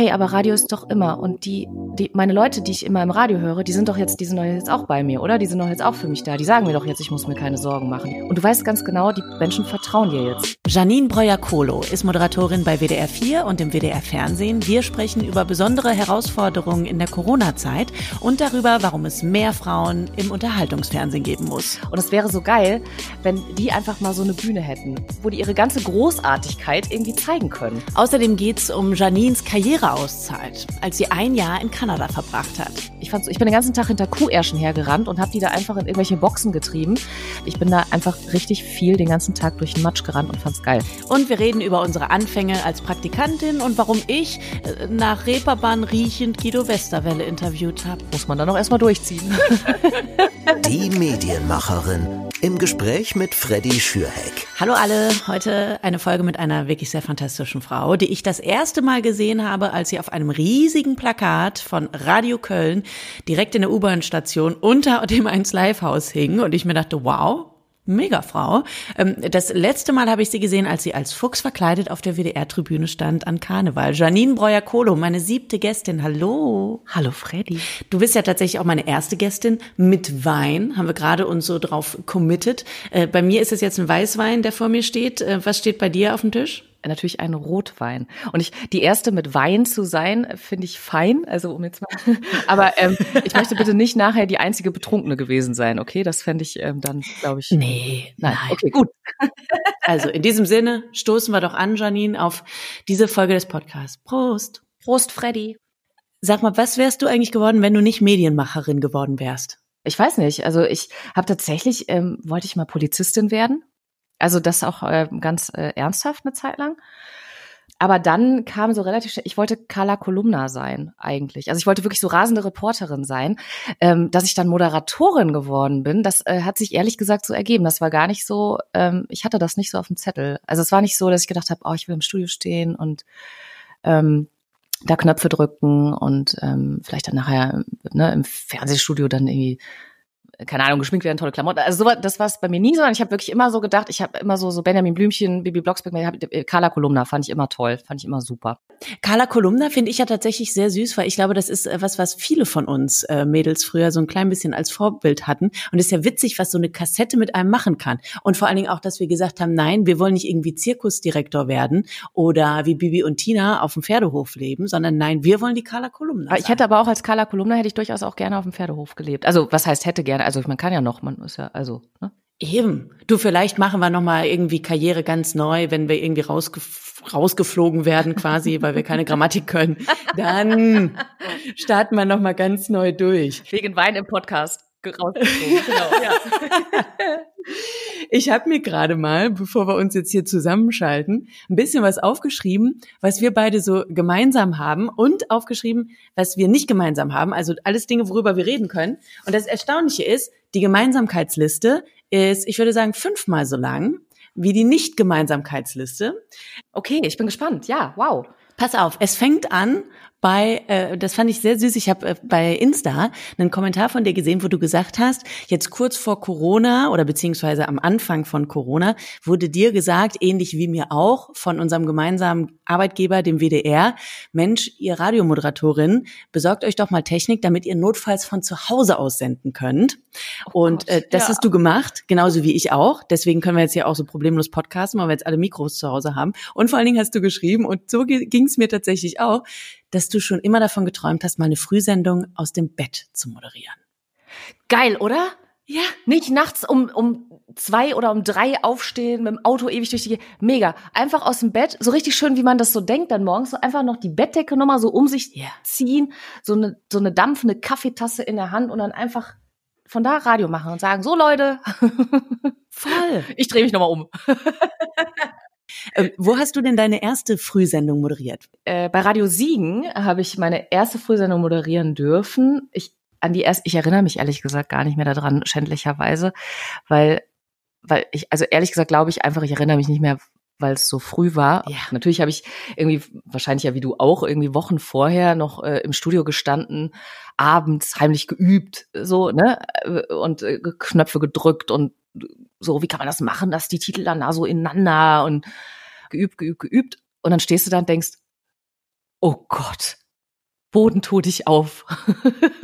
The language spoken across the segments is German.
hey, aber Radio ist doch immer und die, die, meine Leute, die ich immer im Radio höre, die sind doch jetzt, die sind doch jetzt auch bei mir, oder? Die sind doch jetzt auch für mich da. Die sagen mir doch jetzt, ich muss mir keine Sorgen machen. Und du weißt ganz genau, die Menschen vertrauen dir jetzt. Janine Breuer-Kolo ist Moderatorin bei WDR 4 und im WDR Fernsehen. Wir sprechen über besondere Herausforderungen in der Corona-Zeit und darüber, warum es mehr Frauen im Unterhaltungsfernsehen geben muss. Und es wäre so geil, wenn die einfach mal so eine Bühne hätten, wo die ihre ganze Großartigkeit irgendwie zeigen können. Außerdem geht's um Janines Karriereauszeit, als sie ein Jahr in Kanada verbracht hat. Ich, fand, ich bin den ganzen Tag hinter Kuhärschen hergerannt und habe die da einfach in irgendwelche Boxen getrieben. Ich bin da einfach richtig viel den ganzen Tag durch den Matsch gerannt und fand's geil. Und wir reden über unsere Anfänge als Praktikantin und warum ich äh, nach Reeperbahn riechend Guido Westerwelle interviewt habe. Muss man dann auch erstmal durchziehen. Die Medienmacherin im Gespräch mit Freddy Schürheck. Hallo alle, heute eine Folge mit einer wirklich sehr fantastischen Frau, die ich das erste Mal gesehen habe, als sie auf einem riesigen Plakat von Radio Köln direkt in der U-Bahn-Station unter dem 1 Live-Haus hing und ich mir dachte, wow, Megafrau. Ähm, das letzte Mal habe ich sie gesehen, als sie als Fuchs verkleidet auf der WDR-Tribüne stand an Karneval. Janine Breuer-Kolo, meine siebte Gästin. Hallo. Hallo Freddy. Du bist ja tatsächlich auch meine erste Gästin mit Wein. Haben wir gerade uns so drauf committed. Äh, bei mir ist es jetzt ein Weißwein, der vor mir steht. Äh, was steht bei dir auf dem Tisch? Natürlich ein Rotwein. Und ich, die erste mit Wein zu sein, finde ich fein. Also um jetzt mal. Aber ähm, ich möchte bitte nicht nachher die einzige Betrunkene gewesen sein, okay? Das fände ich ähm, dann, glaube ich. Nee, nein. nein. Okay, gut. Also in diesem Sinne stoßen wir doch an, Janine, auf diese Folge des Podcasts. Prost. Prost, Freddy. Sag mal, was wärst du eigentlich geworden, wenn du nicht Medienmacherin geworden wärst? Ich weiß nicht. Also ich habe tatsächlich, ähm, wollte ich mal Polizistin werden also das auch äh, ganz äh, ernsthaft eine Zeit lang. Aber dann kam so relativ schnell, ich wollte Carla Kolumna sein eigentlich. Also ich wollte wirklich so rasende Reporterin sein. Ähm, dass ich dann Moderatorin geworden bin, das äh, hat sich ehrlich gesagt so ergeben. Das war gar nicht so, ähm, ich hatte das nicht so auf dem Zettel. Also es war nicht so, dass ich gedacht habe, oh, ich will im Studio stehen und ähm, da Knöpfe drücken und ähm, vielleicht dann nachher ne, im Fernsehstudio dann irgendwie keine Ahnung, geschminkt werden, tolle Klamotten. Also so, das war es bei mir nie, sondern ich habe wirklich immer so gedacht, ich habe immer so so Benjamin Blümchen, Bibi Blocksberg, äh, Carla Kolumna fand ich immer toll, fand ich immer super. Carla Kolumna finde ich ja tatsächlich sehr süß, weil ich glaube, das ist äh, was, was viele von uns äh, Mädels früher so ein klein bisschen als Vorbild hatten. Und es ist ja witzig, was so eine Kassette mit einem machen kann. Und vor allen Dingen auch, dass wir gesagt haben, nein, wir wollen nicht irgendwie Zirkusdirektor werden oder wie Bibi und Tina auf dem Pferdehof leben, sondern nein, wir wollen die Carla Kolumna. Sein. Ich hätte aber auch als Carla Kolumna hätte ich durchaus auch gerne auf dem Pferdehof gelebt. Also was heißt hätte gerne? Also man kann ja noch, man ist ja, also, ne? Eben. Du, vielleicht machen wir nochmal irgendwie Karriere ganz neu, wenn wir irgendwie rausgef rausgeflogen werden quasi, weil wir keine Grammatik können. Dann starten wir nochmal ganz neu durch. Wegen Wein im Podcast rausgeflogen, genau, ja. Ich habe mir gerade mal, bevor wir uns jetzt hier zusammenschalten, ein bisschen was aufgeschrieben, was wir beide so gemeinsam haben und aufgeschrieben, was wir nicht gemeinsam haben. Also alles Dinge, worüber wir reden können. Und das Erstaunliche ist, die Gemeinsamkeitsliste ist, ich würde sagen, fünfmal so lang wie die Nicht-Gemeinsamkeitsliste. Okay, ich bin gespannt. Ja, wow. Pass auf, es fängt an bei, äh, das fand ich sehr süß, ich habe äh, bei Insta einen Kommentar von dir gesehen, wo du gesagt hast, jetzt kurz vor Corona oder beziehungsweise am Anfang von Corona wurde dir gesagt, ähnlich wie mir auch, von unserem gemeinsamen Arbeitgeber, dem WDR, Mensch, ihr Radiomoderatorin, besorgt euch doch mal Technik, damit ihr notfalls von zu Hause aus senden könnt. Oh Und äh, das ja. hast du gemacht, genauso wie ich auch. Deswegen können wir jetzt ja auch so problemlos podcasten, weil wir jetzt alle Mikros zu Hause haben. Und vor allen Dingen hast du geschrieben, und so ging es mir tatsächlich auch, dass du schon immer davon geträumt hast, mal eine Frühsendung aus dem Bett zu moderieren. Geil, oder? Ja. Nicht nachts um, um zwei oder um drei aufstehen, mit dem Auto ewig durch die, mega. Einfach aus dem Bett, so richtig schön, wie man das so denkt dann morgens, so einfach noch die Bettdecke nochmal so um sich yeah. ziehen, so eine, so eine dampfende Kaffeetasse in der Hand und dann einfach von da Radio machen und sagen, so Leute. Voll. Ich drehe mich nochmal um. Ähm, wo hast du denn deine erste Frühsendung moderiert? Äh, bei Radio Siegen habe ich meine erste Frühsendung moderieren dürfen. Ich an die erste, ich erinnere mich ehrlich gesagt gar nicht mehr daran, schändlicherweise, weil, weil ich, also ehrlich gesagt glaube ich einfach, ich erinnere mich nicht mehr, weil es so früh war. Ja. Natürlich habe ich irgendwie, wahrscheinlich ja wie du auch, irgendwie Wochen vorher noch äh, im Studio gestanden, abends heimlich geübt, so, ne, äh, und äh, Knöpfe gedrückt und so, wie kann man das machen, dass die Titel dann da so ineinander und geübt, geübt, geübt. Und dann stehst du da und denkst, oh Gott, Boden tu dich auf.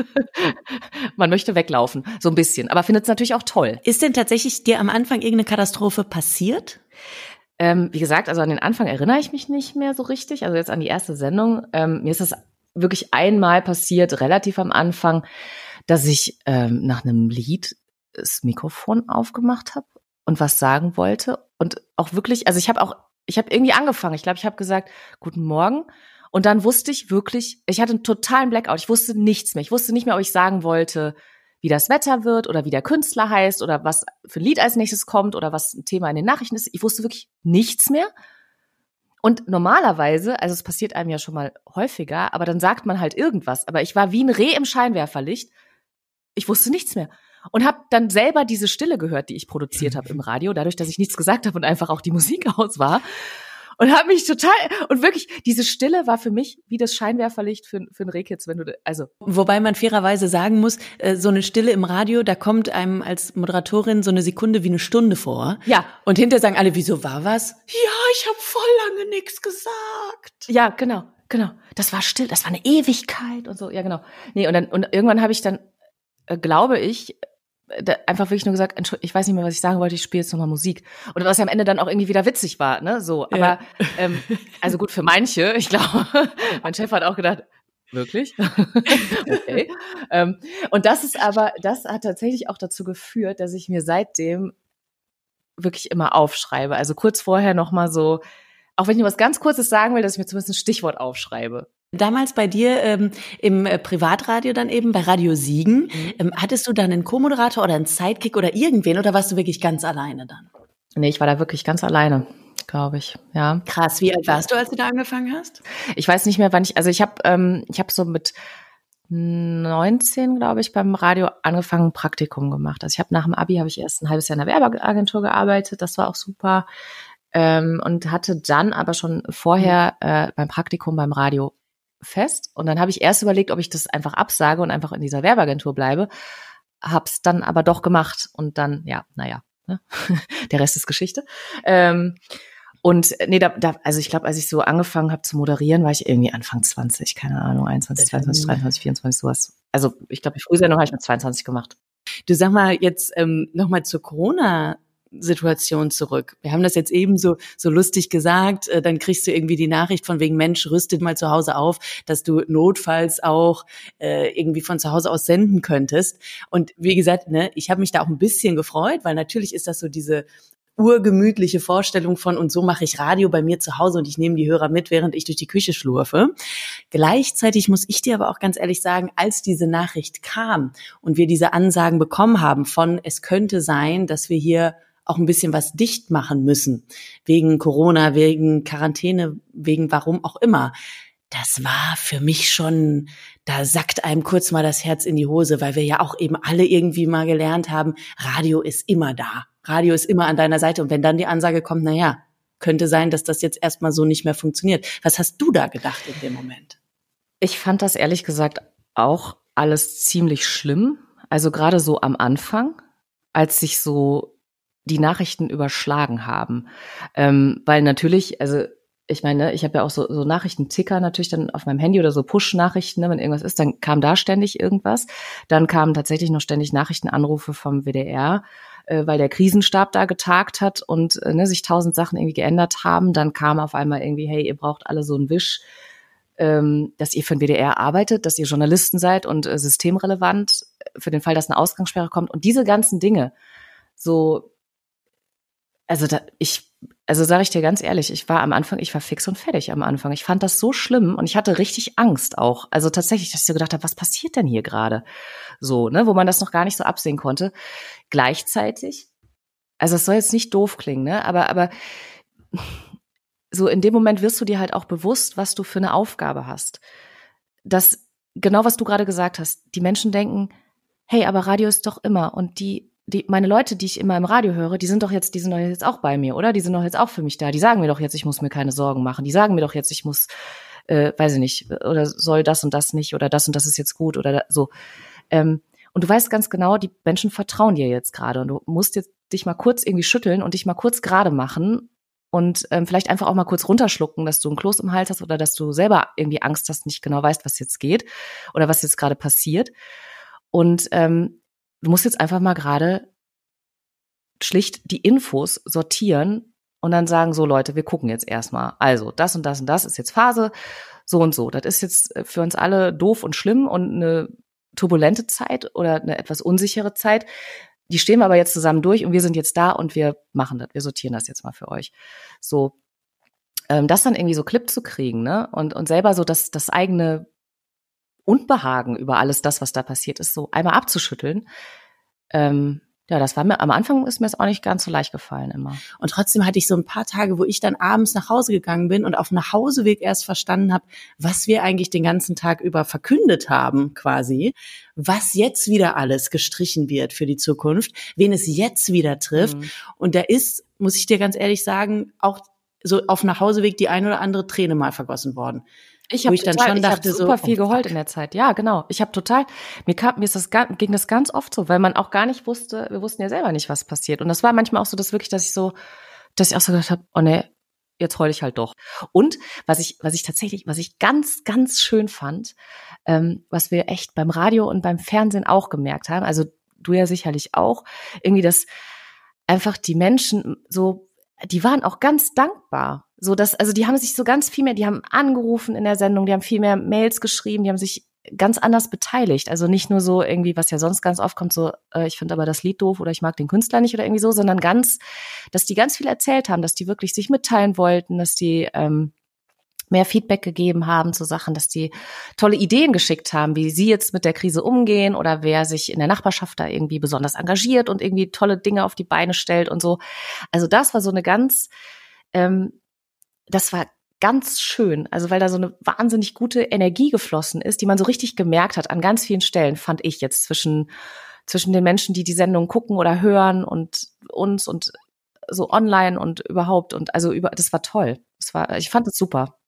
Man möchte weglaufen, so ein bisschen, aber findet es natürlich auch toll. Ist denn tatsächlich dir am Anfang irgendeine Katastrophe passiert? Ähm, wie gesagt, also an den Anfang erinnere ich mich nicht mehr so richtig. Also jetzt an die erste Sendung. Ähm, mir ist das wirklich einmal passiert, relativ am Anfang, dass ich ähm, nach einem Lied das Mikrofon aufgemacht habe und was sagen wollte. Und auch wirklich, also ich habe auch, ich habe irgendwie angefangen. Ich glaube, ich habe gesagt, guten Morgen. Und dann wusste ich wirklich, ich hatte einen totalen Blackout. Ich wusste nichts mehr. Ich wusste nicht mehr, ob ich sagen wollte, wie das Wetter wird oder wie der Künstler heißt oder was für ein Lied als nächstes kommt oder was ein Thema in den Nachrichten ist. Ich wusste wirklich nichts mehr. Und normalerweise, also es passiert einem ja schon mal häufiger, aber dann sagt man halt irgendwas. Aber ich war wie ein Reh im Scheinwerferlicht. Ich wusste nichts mehr. Und habe dann selber diese Stille gehört, die ich produziert habe im Radio, dadurch, dass ich nichts gesagt habe und einfach auch die Musik aus war und habe mich total und wirklich diese Stille war für mich wie das Scheinwerferlicht für, für ein Rehkitz, wenn du also wobei man fairerweise sagen muss, äh, so eine Stille im Radio, da kommt einem als Moderatorin so eine Sekunde wie eine Stunde vor. Ja, und hinterher sagen alle, wieso war was? Ja, ich habe voll lange nichts gesagt. Ja, genau. Genau. Das war still, das war eine Ewigkeit und so. Ja, genau. Nee, und dann und irgendwann habe ich dann äh, glaube ich einfach wirklich nur gesagt, ich weiß nicht mehr, was ich sagen wollte, ich spiele jetzt nochmal Musik. Und was ja am Ende dann auch irgendwie wieder witzig war, ne? So. Aber ja. ähm, also gut für manche, ich glaube, mein Chef hat auch gedacht, Wirklich? okay. ähm, und das ist aber, das hat tatsächlich auch dazu geführt, dass ich mir seitdem wirklich immer aufschreibe. Also kurz vorher nochmal so, auch wenn ich was ganz Kurzes sagen will, dass ich mir zumindest ein Stichwort aufschreibe. Damals bei dir ähm, im äh, Privatradio dann eben, bei Radio Siegen, mhm. ähm, hattest du dann einen Co-Moderator oder einen Sidekick oder irgendwen oder warst du wirklich ganz alleine dann? Nee, ich war da wirklich ganz alleine, glaube ich, ja. Krass, wie alt warst du, als du da angefangen hast? Ich weiß nicht mehr, wann ich, also ich habe ähm, ich hab so mit 19, glaube ich, beim Radio angefangen, Praktikum gemacht. Also ich habe nach dem Abi habe ich erst ein halbes Jahr in der Werbeagentur gearbeitet, das war auch super. Ähm, und hatte dann aber schon vorher äh, beim Praktikum beim Radio fest. Und dann habe ich erst überlegt, ob ich das einfach absage und einfach in dieser Werbeagentur bleibe. Hab's dann aber doch gemacht. Und dann, ja, naja, ne? der Rest ist Geschichte. Ähm, und nee, da, da also ich glaube, als ich so angefangen habe zu moderieren, war ich irgendwie Anfang 20, keine Ahnung, 21, 22, 23, 24, sowas. Also ich glaube, die Frühsendung habe ich mit 22 gemacht. Du sag mal jetzt ähm, nochmal zur Corona Situation zurück. Wir haben das jetzt eben so, so lustig gesagt, äh, dann kriegst du irgendwie die Nachricht von wegen Mensch, rüstet mal zu Hause auf, dass du notfalls auch äh, irgendwie von zu Hause aus senden könntest. Und wie gesagt, ne, ich habe mich da auch ein bisschen gefreut, weil natürlich ist das so diese urgemütliche Vorstellung von und so mache ich Radio bei mir zu Hause und ich nehme die Hörer mit, während ich durch die Küche schlurfe. Gleichzeitig muss ich dir aber auch ganz ehrlich sagen, als diese Nachricht kam und wir diese Ansagen bekommen haben von es könnte sein, dass wir hier auch ein bisschen was dicht machen müssen. Wegen Corona, wegen Quarantäne, wegen warum auch immer. Das war für mich schon, da sackt einem kurz mal das Herz in die Hose, weil wir ja auch eben alle irgendwie mal gelernt haben, Radio ist immer da. Radio ist immer an deiner Seite. Und wenn dann die Ansage kommt, na ja, könnte sein, dass das jetzt erstmal so nicht mehr funktioniert. Was hast du da gedacht in dem Moment? Ich fand das ehrlich gesagt auch alles ziemlich schlimm. Also gerade so am Anfang, als sich so die Nachrichten überschlagen haben. Ähm, weil natürlich, also ich meine, ich habe ja auch so, so Nachrichtenticker natürlich dann auf meinem Handy oder so Push-Nachrichten, ne, wenn irgendwas ist, dann kam da ständig irgendwas. Dann kamen tatsächlich noch ständig Nachrichtenanrufe vom WDR, äh, weil der Krisenstab da getagt hat und äh, ne, sich tausend Sachen irgendwie geändert haben. Dann kam auf einmal irgendwie, hey, ihr braucht alle so einen Wisch, ähm, dass ihr für den WDR arbeitet, dass ihr Journalisten seid und äh, systemrelevant für den Fall, dass eine Ausgangssperre kommt. Und diese ganzen Dinge, so also da, ich, also sage ich dir ganz ehrlich, ich war am Anfang, ich war fix und fertig am Anfang. Ich fand das so schlimm und ich hatte richtig Angst auch. Also tatsächlich, dass ich so gedacht habe, was passiert denn hier gerade? So, ne, wo man das noch gar nicht so absehen konnte. Gleichzeitig, also es soll jetzt nicht doof klingen, ne, aber, aber so in dem Moment wirst du dir halt auch bewusst, was du für eine Aufgabe hast. Das, genau was du gerade gesagt hast, die Menschen denken, hey, aber Radio ist doch immer und die die, meine Leute, die ich immer im Radio höre, die sind doch jetzt, die sind doch jetzt auch bei mir, oder? Die sind doch jetzt auch für mich da. Die sagen mir doch jetzt, ich muss mir keine Sorgen machen. Die sagen mir doch jetzt, ich muss, äh, weiß ich nicht, oder soll das und das nicht oder das und das ist jetzt gut oder so. Ähm, und du weißt ganz genau, die Menschen vertrauen dir jetzt gerade und du musst jetzt dich mal kurz irgendwie schütteln und dich mal kurz gerade machen und ähm, vielleicht einfach auch mal kurz runterschlucken, dass du ein Kloß im Hals hast oder dass du selber irgendwie Angst hast, nicht genau weißt, was jetzt geht oder was jetzt gerade passiert. Und ähm, du musst jetzt einfach mal gerade schlicht die Infos sortieren und dann sagen, so Leute, wir gucken jetzt erstmal. Also, das und das und das ist jetzt Phase, so und so. Das ist jetzt äh, für uns alle doof und schlimm und eine turbulente Zeit oder eine etwas unsichere Zeit. Die stehen wir aber jetzt zusammen durch und wir sind jetzt da und wir machen das. Wir sortieren das jetzt mal für euch. So, ähm, das dann irgendwie so Clip zu kriegen, ne? Und, und selber so das, das eigene Unbehagen über alles das, was da passiert ist, so einmal abzuschütteln. Ähm, ja, das war mir, am Anfang ist mir es auch nicht ganz so leicht gefallen immer. Und trotzdem hatte ich so ein paar Tage, wo ich dann abends nach Hause gegangen bin und auf dem Nachhauseweg erst verstanden habe, was wir eigentlich den ganzen Tag über verkündet haben, quasi. Was jetzt wieder alles gestrichen wird für die Zukunft, wen es jetzt wieder trifft. Mhm. Und da ist, muss ich dir ganz ehrlich sagen, auch so auf Nachhauseweg die ein oder andere Träne mal vergossen worden. Ich habe dann schon dachte, ich super so, viel oh, geheult in der Zeit. Ja, genau. Ich habe total mir kam mir ist das ging das ganz oft so, weil man auch gar nicht wusste, wir wussten ja selber nicht, was passiert und das war manchmal auch so, dass wirklich, dass ich so dass ich auch so gedacht habe, oh nee, jetzt heul ich halt doch. Und was ich was ich tatsächlich, was ich ganz ganz schön fand, ähm, was wir echt beim Radio und beim Fernsehen auch gemerkt haben, also du ja sicherlich auch, irgendwie dass einfach die Menschen so die waren auch ganz dankbar so dass, also die haben sich so ganz viel mehr, die haben angerufen in der Sendung, die haben viel mehr Mails geschrieben, die haben sich ganz anders beteiligt. Also nicht nur so irgendwie, was ja sonst ganz oft kommt, so, äh, ich finde aber das Lied doof oder ich mag den Künstler nicht oder irgendwie so, sondern ganz, dass die ganz viel erzählt haben, dass die wirklich sich mitteilen wollten, dass die ähm, mehr Feedback gegeben haben zu Sachen, dass die tolle Ideen geschickt haben, wie sie jetzt mit der Krise umgehen oder wer sich in der Nachbarschaft da irgendwie besonders engagiert und irgendwie tolle Dinge auf die Beine stellt und so. Also das war so eine ganz ähm, das war ganz schön, also weil da so eine wahnsinnig gute Energie geflossen ist, die man so richtig gemerkt hat an ganz vielen Stellen, fand ich jetzt zwischen zwischen den Menschen, die die Sendung gucken oder hören und uns und so online und überhaupt und also über das war toll. Das war ich fand es super.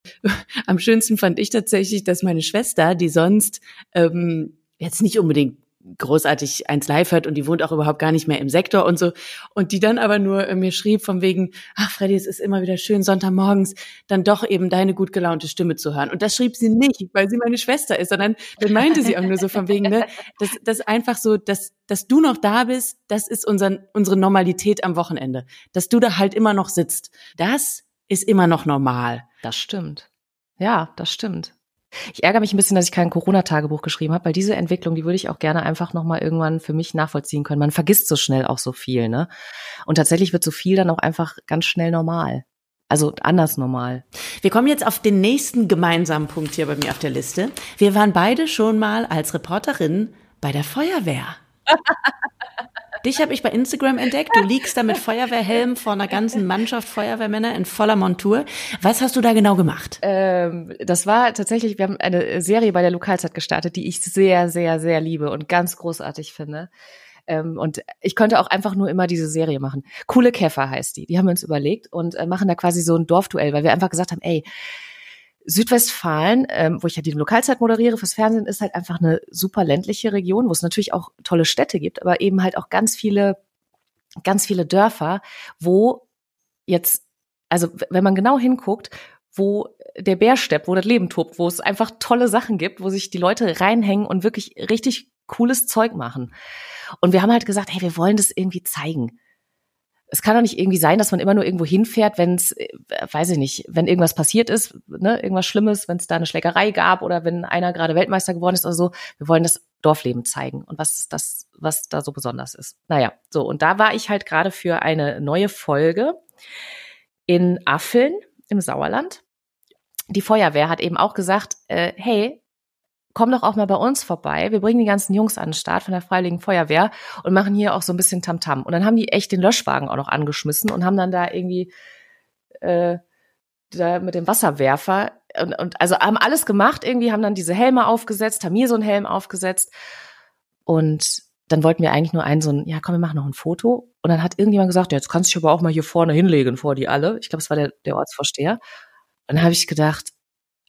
Am schönsten fand ich tatsächlich, dass meine Schwester, die sonst ähm, jetzt nicht unbedingt großartig eins live hört und die wohnt auch überhaupt gar nicht mehr im Sektor und so. Und die dann aber nur äh, mir schrieb von wegen, ach Freddy, es ist immer wieder schön, Sonntagmorgens dann doch eben deine gut gelaunte Stimme zu hören. Und das schrieb sie nicht, weil sie meine Schwester ist, sondern dann meinte sie auch nur so von wegen, ne, dass das einfach so, dass, dass du noch da bist, das ist unser, unsere Normalität am Wochenende. Dass du da halt immer noch sitzt. Das ist immer noch normal. Das stimmt. Ja, das stimmt. Ich ärgere mich ein bisschen, dass ich kein Corona-Tagebuch geschrieben habe, weil diese Entwicklung, die würde ich auch gerne einfach nochmal irgendwann für mich nachvollziehen können. Man vergisst so schnell auch so viel, ne? Und tatsächlich wird so viel dann auch einfach ganz schnell normal. Also anders normal. Wir kommen jetzt auf den nächsten gemeinsamen Punkt hier bei mir auf der Liste. Wir waren beide schon mal als Reporterin bei der Feuerwehr. Dich habe ich bei Instagram entdeckt. Du liegst da mit Feuerwehrhelm vor einer ganzen Mannschaft Feuerwehrmänner in voller Montur. Was hast du da genau gemacht? Ähm, das war tatsächlich, wir haben eine Serie bei der Lokalzeit gestartet, die ich sehr, sehr, sehr liebe und ganz großartig finde. Ähm, und ich könnte auch einfach nur immer diese Serie machen. Coole Käfer heißt die. Die haben wir uns überlegt und äh, machen da quasi so ein Dorfduell, weil wir einfach gesagt haben, ey, Südwestfalen, ähm, wo ich ja die Lokalzeit moderiere fürs Fernsehen, ist halt einfach eine super ländliche Region, wo es natürlich auch tolle Städte gibt, aber eben halt auch ganz viele, ganz viele Dörfer, wo jetzt, also wenn man genau hinguckt, wo der Bär steppt, wo das Leben tobt, wo es einfach tolle Sachen gibt, wo sich die Leute reinhängen und wirklich richtig cooles Zeug machen. Und wir haben halt gesagt, hey, wir wollen das irgendwie zeigen es kann doch nicht irgendwie sein, dass man immer nur irgendwo hinfährt, wenn es, äh, weiß ich nicht, wenn irgendwas passiert ist, ne, irgendwas Schlimmes, wenn es da eine Schlägerei gab oder wenn einer gerade Weltmeister geworden ist oder so. Wir wollen das Dorfleben zeigen und was das, was da so besonders ist. Naja, so und da war ich halt gerade für eine neue Folge in Affeln im Sauerland. Die Feuerwehr hat eben auch gesagt, äh, hey, komm doch auch mal bei uns vorbei. Wir bringen die ganzen Jungs an den Start von der Freiwilligen Feuerwehr und machen hier auch so ein bisschen Tamtam. -Tam. Und dann haben die echt den Löschwagen auch noch angeschmissen und haben dann da irgendwie äh, da mit dem Wasserwerfer und, und also haben alles gemacht, irgendwie haben dann diese Helme aufgesetzt, haben mir so einen Helm aufgesetzt und dann wollten wir eigentlich nur einen so ein, ja komm, wir machen noch ein Foto. Und dann hat irgendjemand gesagt, ja, jetzt kannst du dich aber auch mal hier vorne hinlegen vor die alle. Ich glaube, es war der, der Ortsvorsteher. Und dann habe ich gedacht,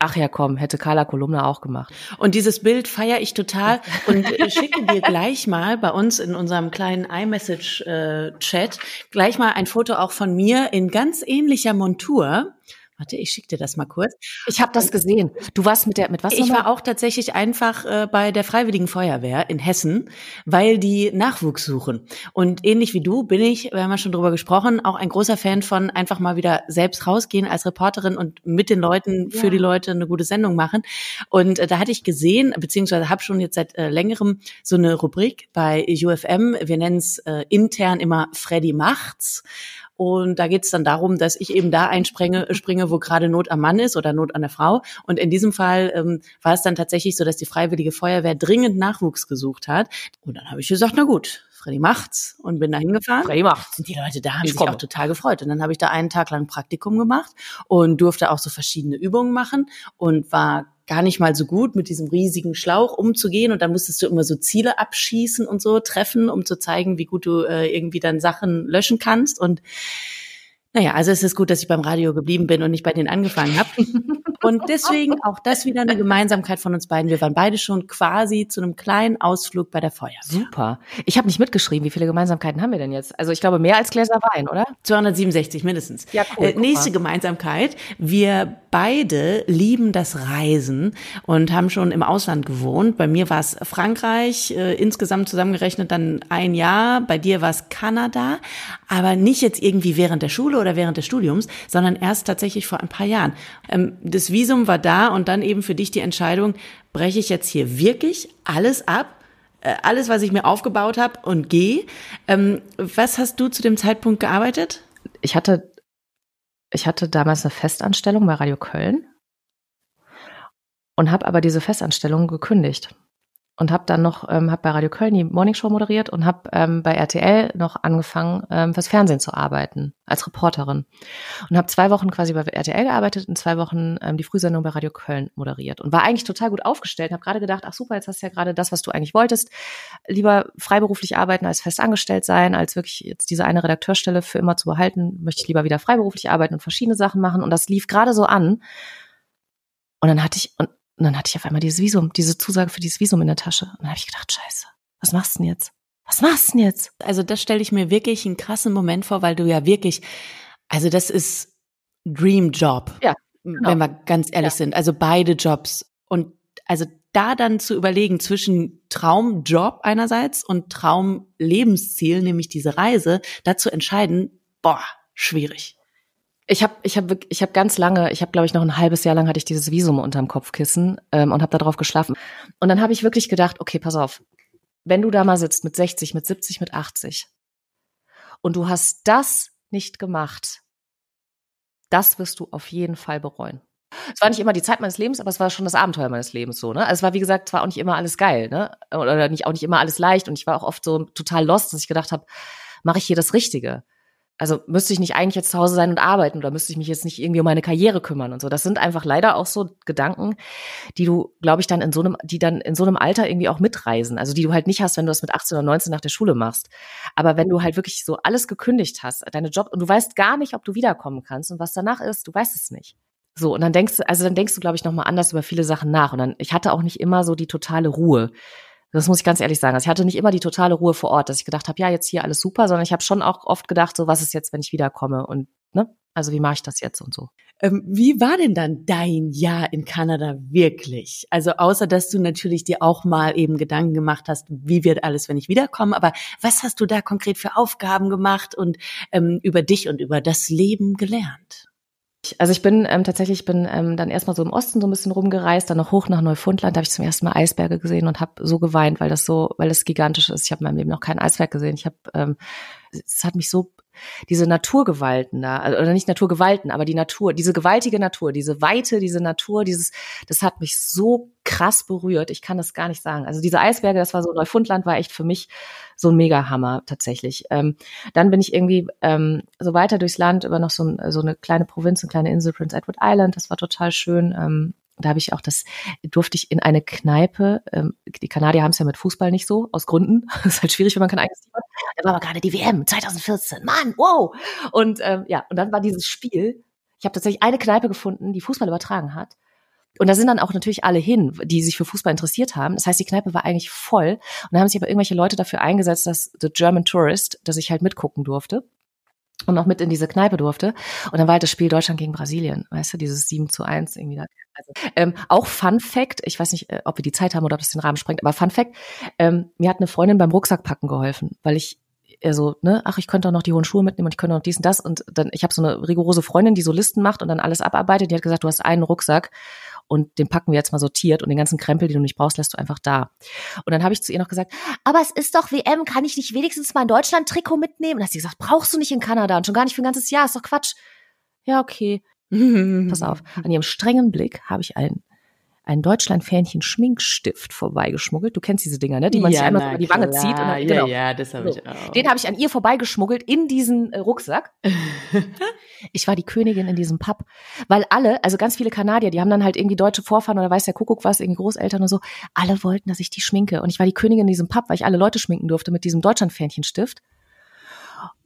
Ach ja, komm, hätte Carla Kolumna auch gemacht. Und dieses Bild feiere ich total und schicke dir gleich mal bei uns in unserem kleinen iMessage-Chat äh, gleich mal ein Foto auch von mir in ganz ähnlicher Montur. Warte, ich schicke dir das mal kurz. Ich habe das gesehen. Du warst mit der mit was? Ich war auch tatsächlich einfach äh, bei der Freiwilligen Feuerwehr in Hessen, weil die Nachwuchs suchen. Und ähnlich wie du bin ich, wir haben ja schon drüber gesprochen, auch ein großer Fan von einfach mal wieder selbst rausgehen als Reporterin und mit den Leuten für ja. die Leute eine gute Sendung machen. Und äh, da hatte ich gesehen, beziehungsweise habe schon jetzt seit äh, längerem so eine Rubrik bei UFM. Wir nennen es äh, intern immer Freddy macht's. Und da geht es dann darum, dass ich eben da einspringe, springe, wo gerade Not am Mann ist oder Not an der Frau. Und in diesem Fall ähm, war es dann tatsächlich so, dass die Freiwillige Feuerwehr dringend Nachwuchs gesucht hat. Und dann habe ich gesagt, na gut, Freddy macht's und bin da hingefahren. Freddy macht's. Und die Leute da haben ich sich komme. auch total gefreut. Und dann habe ich da einen Tag lang Praktikum gemacht und durfte auch so verschiedene Übungen machen und war gar nicht mal so gut, mit diesem riesigen Schlauch umzugehen. Und dann musstest du immer so Ziele abschießen und so treffen, um zu zeigen, wie gut du äh, irgendwie dann Sachen löschen kannst. Und naja, also es ist gut, dass ich beim Radio geblieben bin und nicht bei denen angefangen habe. Und deswegen auch das wieder eine Gemeinsamkeit von uns beiden. Wir waren beide schon quasi zu einem kleinen Ausflug bei der Feuerwehr. Super. Ich habe nicht mitgeschrieben, wie viele Gemeinsamkeiten haben wir denn jetzt? Also ich glaube mehr als Gläser Wein, oder? 267 mindestens. Ja, cool. Äh, nächste Gemeinsamkeit. Wir beide lieben das Reisen und haben schon im Ausland gewohnt. Bei mir war es Frankreich, äh, insgesamt zusammengerechnet dann ein Jahr. Bei dir war es Kanada, aber nicht jetzt irgendwie während der Schule oder während des Studiums, sondern erst tatsächlich vor ein paar Jahren. Ähm, das Visum war da und dann eben für dich die Entscheidung, breche ich jetzt hier wirklich alles ab? Äh, alles, was ich mir aufgebaut habe und gehe. Ähm, was hast du zu dem Zeitpunkt gearbeitet? Ich hatte, ich hatte damals eine Festanstellung bei Radio Köln und habe aber diese Festanstellung gekündigt und habe dann noch ähm, hab bei Radio Köln die Morningshow moderiert und habe ähm, bei RTL noch angefangen ähm, fürs Fernsehen zu arbeiten als Reporterin und habe zwei Wochen quasi bei RTL gearbeitet und zwei Wochen ähm, die Frühsendung bei Radio Köln moderiert und war eigentlich total gut aufgestellt. Habe gerade gedacht, ach super, jetzt hast du ja gerade das, was du eigentlich wolltest, lieber freiberuflich arbeiten als fest angestellt sein, als wirklich jetzt diese eine Redakteurstelle für immer zu behalten, möchte ich lieber wieder freiberuflich arbeiten und verschiedene Sachen machen und das lief gerade so an. Und dann hatte ich und und dann hatte ich auf einmal dieses Visum, diese Zusage für dieses Visum in der Tasche. Und dann habe ich gedacht, scheiße, was machst du denn jetzt? Was machst du denn jetzt? Also das stelle ich mir wirklich einen krassen Moment vor, weil du ja wirklich, also das ist Dream Job. Ja. Genau. Wenn wir ganz ehrlich ja. sind. Also beide Jobs. Und also da dann zu überlegen zwischen Traumjob einerseits und Traumlebensziel, nämlich diese Reise, da zu entscheiden, boah, schwierig. Ich habe ich hab, ich hab ganz lange, ich habe glaube ich noch ein halbes Jahr lang hatte ich dieses Visum unterm Kopfkissen ähm, und habe da drauf geschlafen. Und dann habe ich wirklich gedacht, okay, pass auf, wenn du da mal sitzt mit 60, mit 70, mit 80 und du hast das nicht gemacht, das wirst du auf jeden Fall bereuen. Es war nicht immer die Zeit meines Lebens, aber es war schon das Abenteuer meines Lebens so, ne? Also es war wie gesagt, zwar auch nicht immer alles geil, ne? Oder nicht auch nicht immer alles leicht und ich war auch oft so total lost, dass ich gedacht habe, mache ich hier das Richtige? Also müsste ich nicht eigentlich jetzt zu Hause sein und arbeiten oder müsste ich mich jetzt nicht irgendwie um meine Karriere kümmern und so. Das sind einfach leider auch so Gedanken, die du, glaube ich, dann in so einem, die dann in so einem Alter irgendwie auch mitreisen. Also die du halt nicht hast, wenn du das mit 18 oder 19 nach der Schule machst. Aber wenn du halt wirklich so alles gekündigt hast, deine Job und du weißt gar nicht, ob du wiederkommen kannst und was danach ist, du weißt es nicht. So, und dann denkst du, also dann denkst du, glaube ich, nochmal anders über viele Sachen nach. Und dann, ich hatte auch nicht immer so die totale Ruhe. Das muss ich ganz ehrlich sagen. Also ich hatte nicht immer die totale Ruhe vor Ort, dass ich gedacht habe, ja, jetzt hier alles super, sondern ich habe schon auch oft gedacht, so was ist jetzt, wenn ich wiederkomme und ne? Also wie mache ich das jetzt und so. Ähm, wie war denn dann dein Jahr in Kanada wirklich? Also außer dass du natürlich dir auch mal eben Gedanken gemacht hast, wie wird alles, wenn ich wiederkomme, aber was hast du da konkret für Aufgaben gemacht und ähm, über dich und über das Leben gelernt? Also ich bin ähm, tatsächlich, bin ähm, dann erstmal so im Osten so ein bisschen rumgereist, dann noch hoch nach Neufundland, da habe ich zum ersten Mal Eisberge gesehen und habe so geweint, weil das so, weil das gigantisch ist. Ich habe in meinem Leben noch kein Eisberg gesehen. Ich habe, ähm, es hat mich so diese Naturgewalten da, also, oder nicht Naturgewalten, aber die Natur, diese gewaltige Natur, diese Weite, diese Natur, dieses, das hat mich so krass berührt. Ich kann das gar nicht sagen. Also diese Eisberge, das war so Neufundland, war echt für mich so ein Mega-Hammer tatsächlich. Ähm, dann bin ich irgendwie ähm, so weiter durchs Land über noch so, so eine kleine Provinz, eine kleine Insel, Prince Edward Island. Das war total schön. Ähm, da habe ich auch das, durfte ich in eine Kneipe, ähm, die Kanadier haben es ja mit Fußball nicht so, aus Gründen. Das ist halt schwierig, wenn man kein eigenes Team hat. Da war aber gerade die WM 2014. Mann, wow! Und ähm, ja, und dann war dieses Spiel, ich habe tatsächlich eine Kneipe gefunden, die Fußball übertragen hat. Und da sind dann auch natürlich alle hin, die sich für Fußball interessiert haben. Das heißt, die Kneipe war eigentlich voll. Und da haben sich aber irgendwelche Leute dafür eingesetzt, dass The German Tourist, dass ich halt mitgucken durfte und noch mit in diese Kneipe durfte. Und dann war halt das Spiel Deutschland gegen Brasilien, weißt du, dieses 7 zu 1 irgendwie da. Also, ähm, auch Fun Fact, ich weiß nicht, äh, ob wir die Zeit haben oder ob das den Rahmen sprengt, aber Fun Fact, ähm, mir hat eine Freundin beim Rucksackpacken geholfen, weil ich er so, ne, ach, ich könnte auch noch die hohen Schuhe mitnehmen und ich könnte noch dies und das. Und dann, ich habe so eine rigorose Freundin, die so Listen macht und dann alles abarbeitet. Die hat gesagt, du hast einen Rucksack und den packen wir jetzt mal sortiert und den ganzen Krempel, den du nicht brauchst, lässt du einfach da. Und dann habe ich zu ihr noch gesagt, aber es ist doch WM, kann ich nicht wenigstens mal ein Deutschland-Trikot mitnehmen? Und dann hat sie gesagt, brauchst du nicht in Kanada und schon gar nicht für ein ganzes Jahr, ist doch Quatsch. Ja, okay. Pass auf, an ihrem strengen Blick habe ich einen ein Deutschland-Fähnchen Schminkstift vorbeigeschmuggelt. Du kennst diese Dinger, ne? Die man ja, sich einmal über die Wange klar. zieht. Dann, genau. Ja, ja, das habe so. ich auch. Den habe ich an ihr vorbeigeschmuggelt in diesen äh, Rucksack. ich war die Königin in diesem Pub. Weil alle, also ganz viele Kanadier, die haben dann halt irgendwie deutsche Vorfahren oder weiß der Kuckuck was, irgendwie Großeltern und so. Alle wollten, dass ich die schminke. Und ich war die Königin in diesem Pub, weil ich alle Leute schminken durfte mit diesem Deutschland-Fähnchenstift.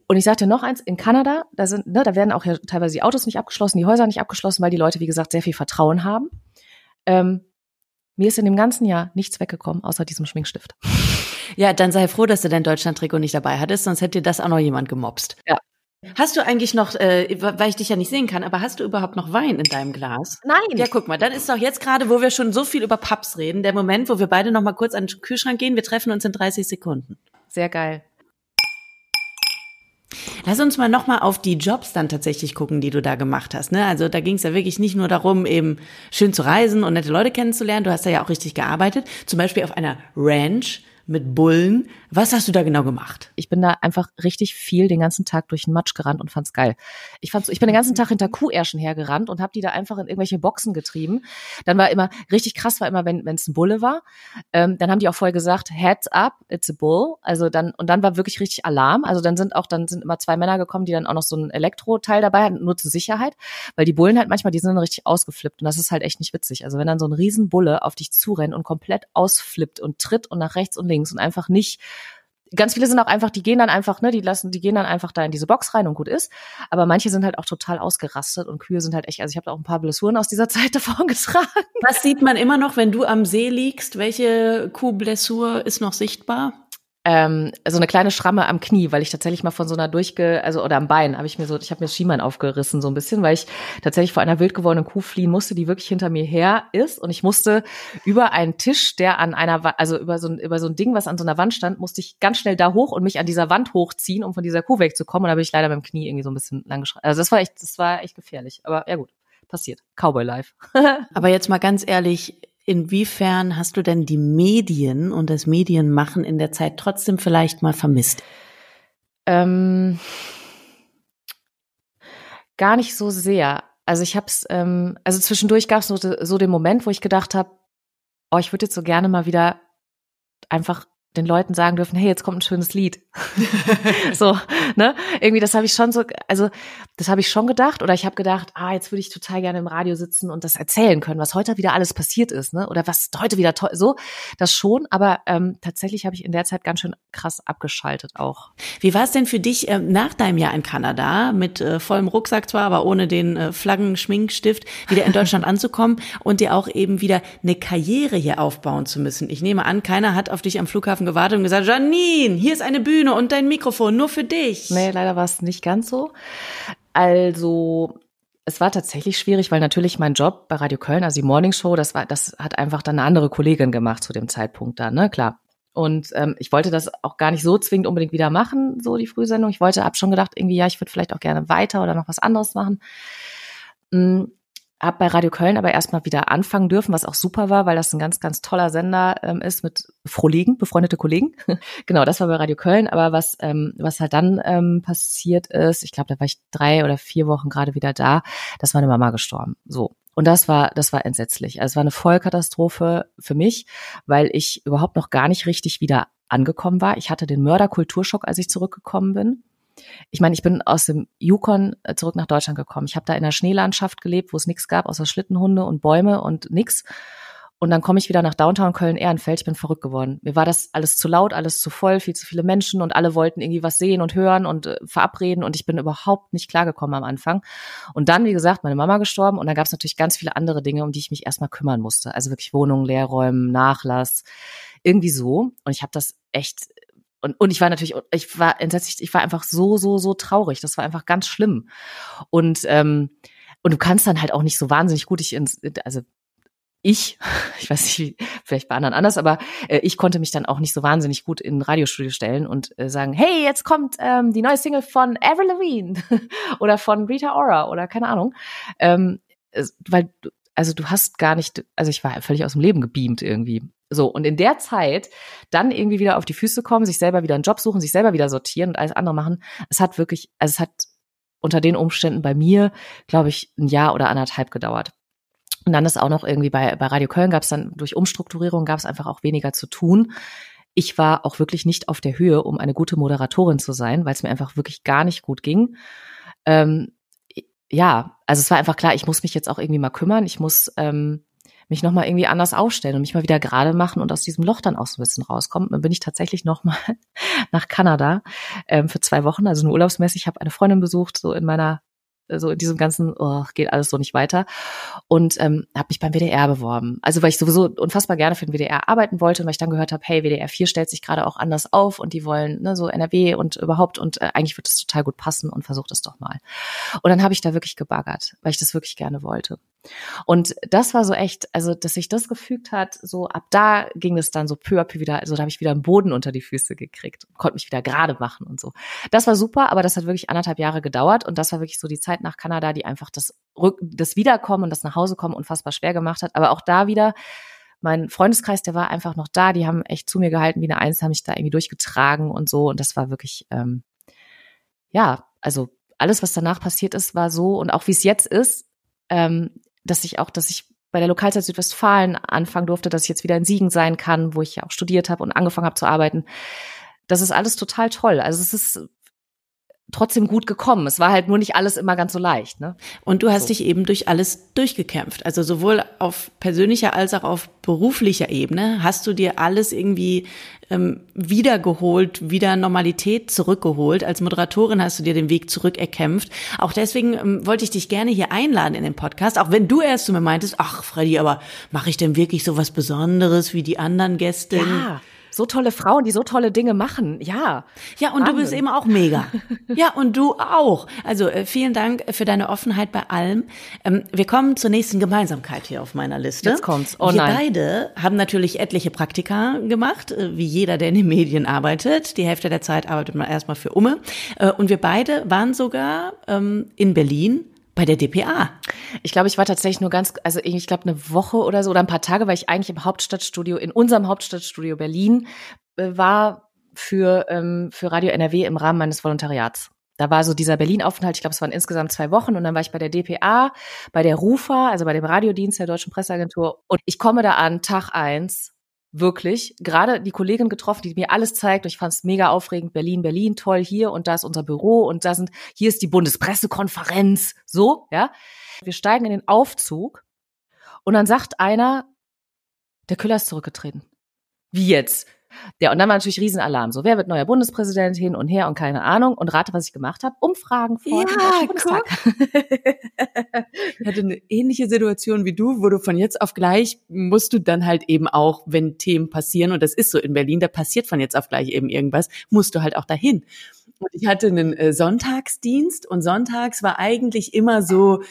Und ich sagte noch eins, in Kanada, da sind, ne, da werden auch ja teilweise die Autos nicht abgeschlossen, die Häuser nicht abgeschlossen, weil die Leute, wie gesagt, sehr viel Vertrauen haben. Ähm, mir ist in dem ganzen Jahr nichts weggekommen, außer diesem Schminkstift. Ja, dann sei froh, dass du dein Deutschland-Trikot nicht dabei hattest, sonst hätte dir das auch noch jemand gemobst. Ja. Hast du eigentlich noch, äh, weil ich dich ja nicht sehen kann, aber hast du überhaupt noch Wein in deinem Glas? Nein. Ja, guck mal, dann ist doch jetzt gerade, wo wir schon so viel über Pubs reden, der Moment, wo wir beide noch mal kurz an den Kühlschrank gehen. Wir treffen uns in 30 Sekunden. Sehr geil. Lass uns mal nochmal auf die Jobs dann tatsächlich gucken, die du da gemacht hast. Ne? Also da ging es ja wirklich nicht nur darum, eben schön zu reisen und nette Leute kennenzulernen. Du hast da ja auch richtig gearbeitet. Zum Beispiel auf einer Ranch mit Bullen. Was hast du da genau gemacht? Ich bin da einfach richtig viel den ganzen Tag durch den Matsch gerannt und fand's geil. Ich fand's, ich bin den ganzen Tag hinter Kuhärschen hergerannt und habe die da einfach in irgendwelche Boxen getrieben. Dann war immer richtig krass, war immer, wenn es ein Bulle war. Ähm, dann haben die auch vorher gesagt, Heads up, it's a bull. Also dann und dann war wirklich richtig Alarm. Also dann sind auch dann sind immer zwei Männer gekommen, die dann auch noch so ein Elektroteil dabei hatten, nur zur Sicherheit, weil die Bullen halt manchmal die sind dann richtig ausgeflippt und das ist halt echt nicht witzig. Also wenn dann so ein Riesenbulle auf dich zurennt und komplett ausflippt und tritt und nach rechts und links und einfach nicht ganz viele sind auch einfach, die gehen dann einfach, ne, die lassen, die gehen dann einfach da in diese Box rein und gut ist. Aber manche sind halt auch total ausgerastet und Kühe sind halt echt, also ich habe da auch ein paar Blessuren aus dieser Zeit davon getragen. Was sieht man immer noch, wenn du am See liegst? Welche Kuhblessur ist noch sichtbar? Ähm, so eine kleine Schramme am Knie, weil ich tatsächlich mal von so einer durchge, also oder am Bein habe ich mir so, ich habe mir Schienbein aufgerissen so ein bisschen, weil ich tatsächlich vor einer wild gewordenen Kuh fliehen musste, die wirklich hinter mir her ist und ich musste über einen Tisch, der an einer, also über so ein über so ein Ding, was an so einer Wand stand, musste ich ganz schnell da hoch und mich an dieser Wand hochziehen, um von dieser Kuh wegzukommen und da bin ich leider beim Knie irgendwie so ein bisschen lang. Also das war echt, das war echt gefährlich, aber ja gut, passiert. Cowboy Life. aber jetzt mal ganz ehrlich, Inwiefern hast du denn die Medien und das Medienmachen in der Zeit trotzdem vielleicht mal vermisst? Ähm, gar nicht so sehr. Also ich habe es, ähm, also zwischendurch gab es so, so den Moment, wo ich gedacht habe, oh, ich würde jetzt so gerne mal wieder einfach den Leuten sagen dürfen, hey, jetzt kommt ein schönes Lied. so, ne? Irgendwie, das habe ich schon so, also das habe ich schon gedacht. Oder ich habe gedacht, ah, jetzt würde ich total gerne im Radio sitzen und das erzählen können, was heute wieder alles passiert ist, ne? Oder was heute wieder toll, so, das schon. Aber ähm, tatsächlich habe ich in der Zeit ganz schön krass abgeschaltet auch. Wie war es denn für dich äh, nach deinem Jahr in Kanada, mit äh, vollem Rucksack zwar, aber ohne den äh, Flaggenschminkstift, wieder in Deutschland anzukommen und dir auch eben wieder eine Karriere hier aufbauen zu müssen? Ich nehme an, keiner hat auf dich am Flughafen Flughafen gewartet und gesagt, Janine, hier ist eine Bühne und dein Mikrofon, nur für dich. Nee, leider war es nicht ganz so. Also, es war tatsächlich schwierig, weil natürlich mein Job bei Radio Köln, also die Morning Show, das war, das hat einfach dann eine andere Kollegin gemacht zu dem Zeitpunkt dann, ne, klar. Und ähm, ich wollte das auch gar nicht so zwingend unbedingt wieder machen, so die Frühsendung. Ich wollte, hab schon gedacht, irgendwie, ja, ich würde vielleicht auch gerne weiter oder noch was anderes machen. Mm, habe bei Radio Köln aber erstmal wieder anfangen dürfen, was auch super war, weil das ein ganz, ganz toller Sender ähm, ist mit Frohlegen, befreundete Kollegen. genau, das war bei Radio Köln. Aber was, ähm, was halt dann ähm, passiert ist, ich glaube, da war ich drei oder vier Wochen gerade wieder da, dass meine Mama gestorben. So. Und das war, das war entsetzlich. Also es war eine Vollkatastrophe für mich, weil ich überhaupt noch gar nicht richtig wieder angekommen war. Ich hatte den Mörderkulturschock, als ich zurückgekommen bin ich meine, ich bin aus dem Yukon äh, zurück nach Deutschland gekommen. Ich habe da in einer Schneelandschaft gelebt, wo es nichts gab, außer Schlittenhunde und Bäume und nix. Und dann komme ich wieder nach Downtown Köln-Ehrenfeld. Ich bin verrückt geworden. Mir war das alles zu laut, alles zu voll, viel zu viele Menschen und alle wollten irgendwie was sehen und hören und äh, verabreden. Und ich bin überhaupt nicht klargekommen am Anfang. Und dann, wie gesagt, meine Mama gestorben und dann gab es natürlich ganz viele andere Dinge, um die ich mich erstmal kümmern musste. Also wirklich Wohnungen leerräumen, Nachlass, irgendwie so. Und ich habe das echt und, und ich war natürlich, ich war entsetzt, ich war einfach so, so, so traurig. Das war einfach ganz schlimm. Und ähm, und du kannst dann halt auch nicht so wahnsinnig gut dich ins, also ich, ich weiß nicht, vielleicht bei anderen anders, aber äh, ich konnte mich dann auch nicht so wahnsinnig gut in ein Radiostudio stellen und äh, sagen, hey, jetzt kommt ähm, die neue Single von Avril Lavigne oder von Rita Ora oder keine Ahnung, ähm, weil also du hast gar nicht, also ich war völlig aus dem Leben gebeamt irgendwie. So, und in der Zeit dann irgendwie wieder auf die Füße kommen, sich selber wieder einen Job suchen, sich selber wieder sortieren und alles andere machen, es hat wirklich, also es hat unter den Umständen bei mir, glaube ich, ein Jahr oder anderthalb gedauert. Und dann ist auch noch irgendwie bei, bei Radio Köln gab es dann durch Umstrukturierung gab es einfach auch weniger zu tun. Ich war auch wirklich nicht auf der Höhe, um eine gute Moderatorin zu sein, weil es mir einfach wirklich gar nicht gut ging. Ähm, ja, also es war einfach klar, ich muss mich jetzt auch irgendwie mal kümmern. Ich muss ähm, mich nochmal irgendwie anders aufstellen und mich mal wieder gerade machen und aus diesem Loch dann auch so ein bisschen rauskommen. Dann bin ich tatsächlich nochmal nach Kanada ähm, für zwei Wochen, also nur urlaubsmäßig. Habe eine Freundin besucht, so in meiner so in diesem ganzen, oh, geht alles so nicht weiter. Und ähm, habe mich beim WDR beworben. Also weil ich sowieso unfassbar gerne für den WDR arbeiten wollte und weil ich dann gehört habe, hey, WDR 4 stellt sich gerade auch anders auf und die wollen ne, so NRW und überhaupt und äh, eigentlich wird es total gut passen und versucht es doch mal. Und dann habe ich da wirklich gebaggert, weil ich das wirklich gerne wollte. Und das war so echt, also dass sich das gefügt hat, so ab da ging es dann so peu à peu wieder, also da habe ich wieder einen Boden unter die Füße gekriegt, konnte mich wieder gerade machen und so. Das war super, aber das hat wirklich anderthalb Jahre gedauert und das war wirklich so die Zeit nach Kanada, die einfach das, Rück das Wiederkommen und das Nachhausekommen unfassbar schwer gemacht hat. Aber auch da wieder, mein Freundeskreis, der war einfach noch da, die haben echt zu mir gehalten wie eine Eins, haben mich da irgendwie durchgetragen und so und das war wirklich, ähm, ja, also alles, was danach passiert ist, war so und auch wie es jetzt ist, ähm, dass ich auch, dass ich bei der Lokalzeit Südwestfalen anfangen durfte, dass ich jetzt wieder in Siegen sein kann, wo ich ja auch studiert habe und angefangen habe zu arbeiten. Das ist alles total toll. Also es ist trotzdem gut gekommen. Es war halt nur nicht alles immer ganz so leicht. Ne? Und du hast so. dich eben durch alles durchgekämpft. Also sowohl auf persönlicher als auch auf beruflicher Ebene hast du dir alles irgendwie ähm, wiedergeholt, wieder Normalität zurückgeholt. Als Moderatorin hast du dir den Weg zurück erkämpft. Auch deswegen ähm, wollte ich dich gerne hier einladen in den Podcast, auch wenn du erst zu mir meintest, ach Freddy, aber mache ich denn wirklich so was Besonderes wie die anderen Gäste? Ja so tolle Frauen, die so tolle Dinge machen. Ja. Ja, und Wahnsinn. du bist eben auch mega. ja, und du auch. Also äh, vielen Dank für deine Offenheit bei allem. Ähm, wir kommen zur nächsten Gemeinsamkeit hier auf meiner Liste. Jetzt kommt's. Oh wir nein. beide haben natürlich etliche Praktika gemacht, äh, wie jeder, der in den Medien arbeitet. Die Hälfte der Zeit arbeitet man erstmal für Umme. Äh, und wir beide waren sogar ähm, in Berlin bei der DPA. Ich glaube, ich war tatsächlich nur ganz, also ich glaube eine Woche oder so oder ein paar Tage, weil ich eigentlich im Hauptstadtstudio, in unserem Hauptstadtstudio Berlin äh, war für, ähm, für Radio NRW im Rahmen meines Volontariats. Da war so dieser Berlin-Aufenthalt, ich glaube, es waren insgesamt zwei Wochen und dann war ich bei der DPA, bei der RUFA, also bei dem Radiodienst der Deutschen Presseagentur und ich komme da an, Tag eins wirklich gerade die Kollegin getroffen, die mir alles zeigt. Und ich fand es mega aufregend. Berlin, Berlin, toll hier und da ist unser Büro und da sind, hier ist die Bundespressekonferenz. So, ja. Wir steigen in den Aufzug und dann sagt einer, der Küller ist zurückgetreten. Wie jetzt? Ja, und dann war natürlich Riesenalarm. So, wer wird neuer Bundespräsident hin und her und keine Ahnung. Und rate, was ich gemacht habe? Umfragen vor ja, dem Bundestag. ich hatte eine ähnliche Situation wie du, wo du von jetzt auf gleich musst du dann halt eben auch, wenn Themen passieren, und das ist so in Berlin, da passiert von jetzt auf gleich eben irgendwas, musst du halt auch dahin. Und ich hatte einen äh, Sonntagsdienst und sonntags war eigentlich immer so,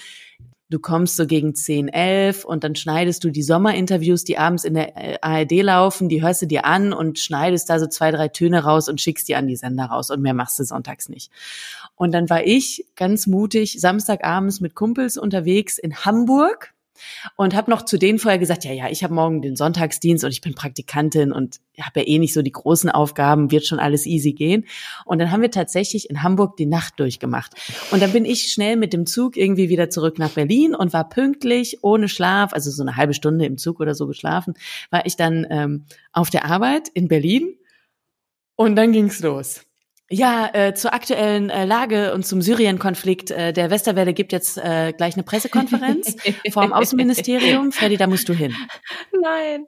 du kommst so gegen 10, 11 und dann schneidest du die Sommerinterviews, die abends in der äh, ARD laufen, die hörst du dir an und schneidest da so zwei, drei Töne raus und schickst die an die Sender raus und mehr machst du sonntags nicht. Und dann war ich ganz mutig Samstagabends mit Kumpels unterwegs in Hamburg und habe noch zu denen vorher gesagt, ja, ja, ich habe morgen den Sonntagsdienst und ich bin Praktikantin und habe ja eh nicht so die großen Aufgaben, wird schon alles easy gehen. Und dann haben wir tatsächlich in Hamburg die Nacht durchgemacht. Und dann bin ich schnell mit dem Zug irgendwie wieder zurück nach Berlin und war pünktlich, ohne Schlaf, also so eine halbe Stunde im Zug oder so geschlafen, war ich dann ähm, auf der Arbeit in Berlin und dann ging's los Ja, äh, zur aktuellen äh, Lage und zum Syrien-Konflikt. Äh, der Westerwelle gibt jetzt äh, gleich eine Pressekonferenz vom Außenministerium. Freddy, da musst du hin. Nein.